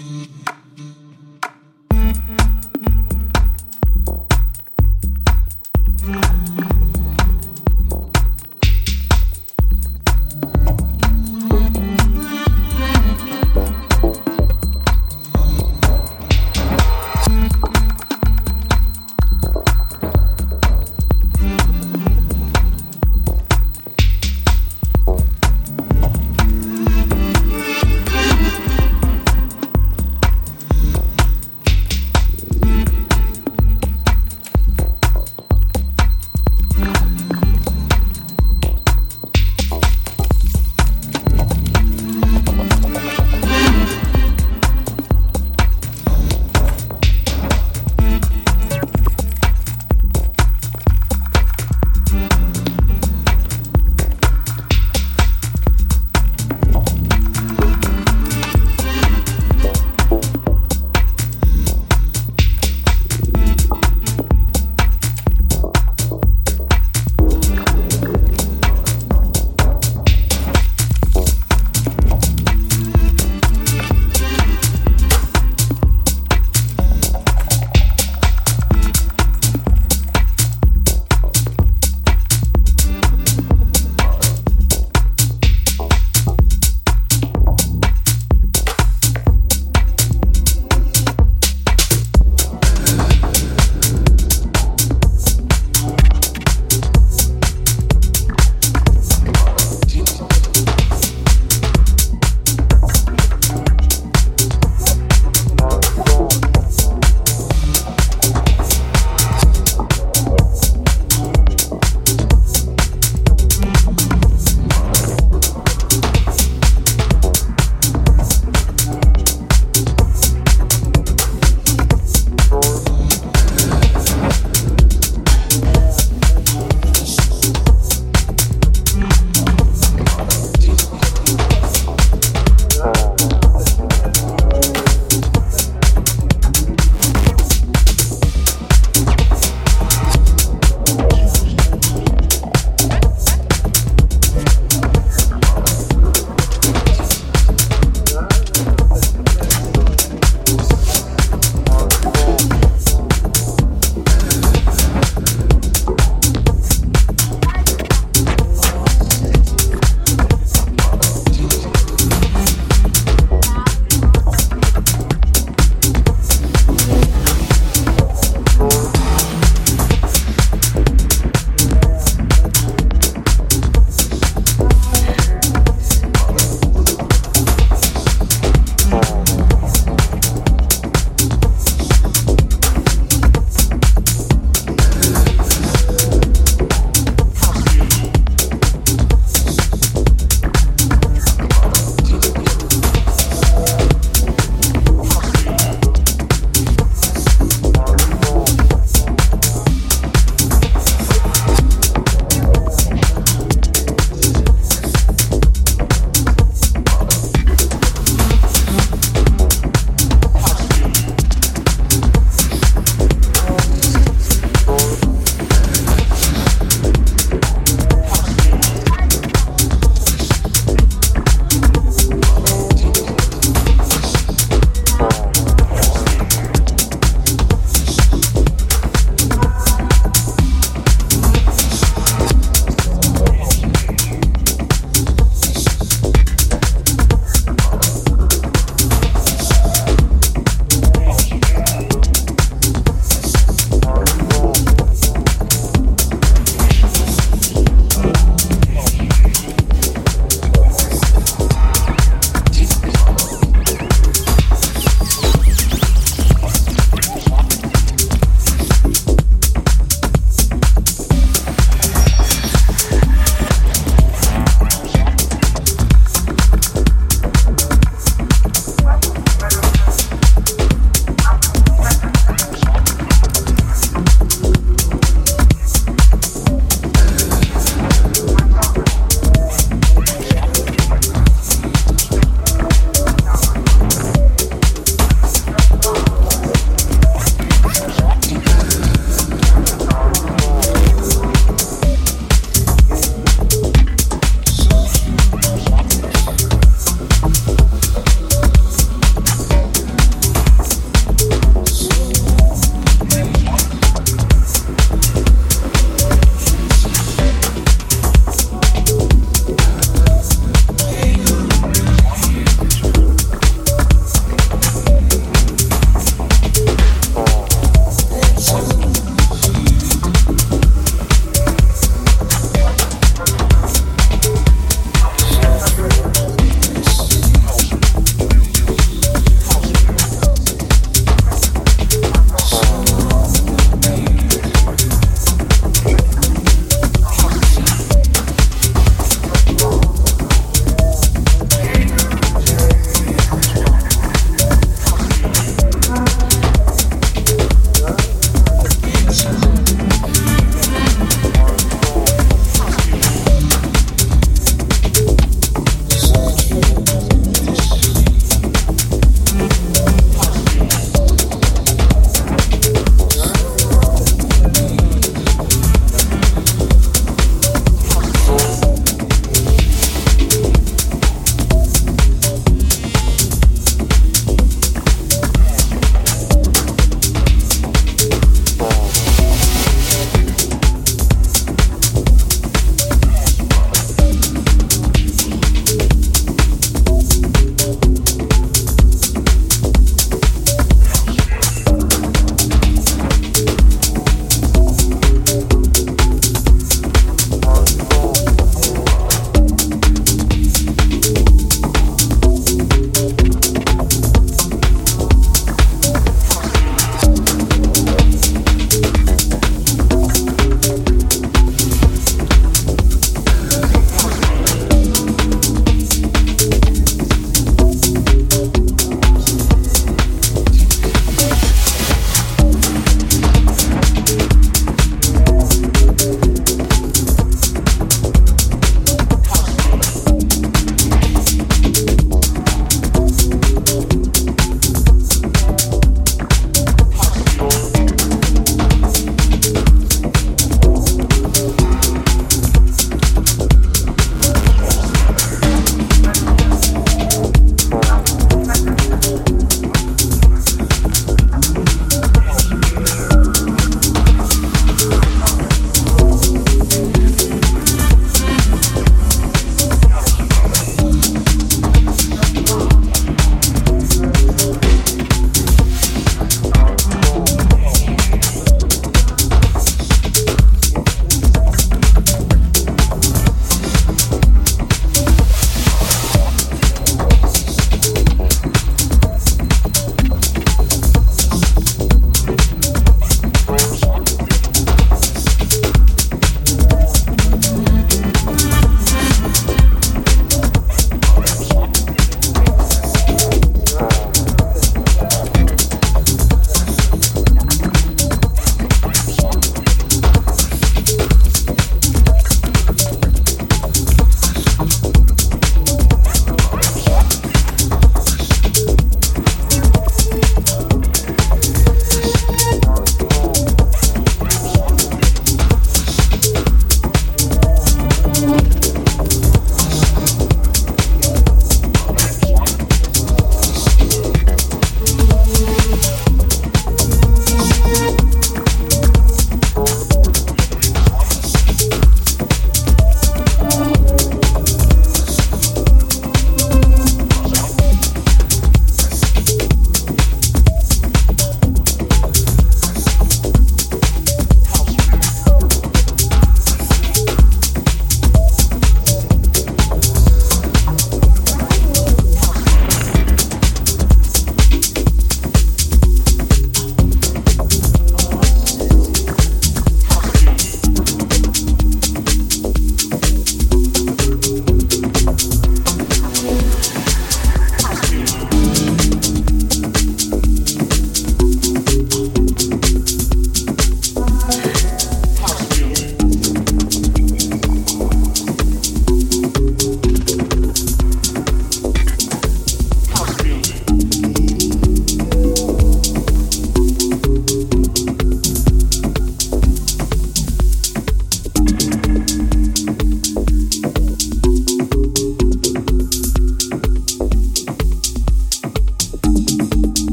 Mm-hmm.